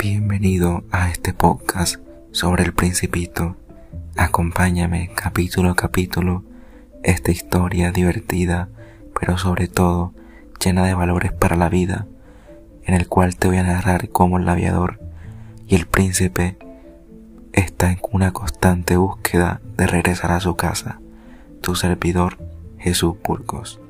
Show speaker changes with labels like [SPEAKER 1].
[SPEAKER 1] Bienvenido a este podcast sobre el principito. Acompáñame capítulo a capítulo esta historia divertida, pero sobre todo llena de valores para la vida, en el cual te voy a narrar cómo el aviador y el príncipe está en una constante búsqueda de regresar a su casa. Tu servidor, Jesús Burgos.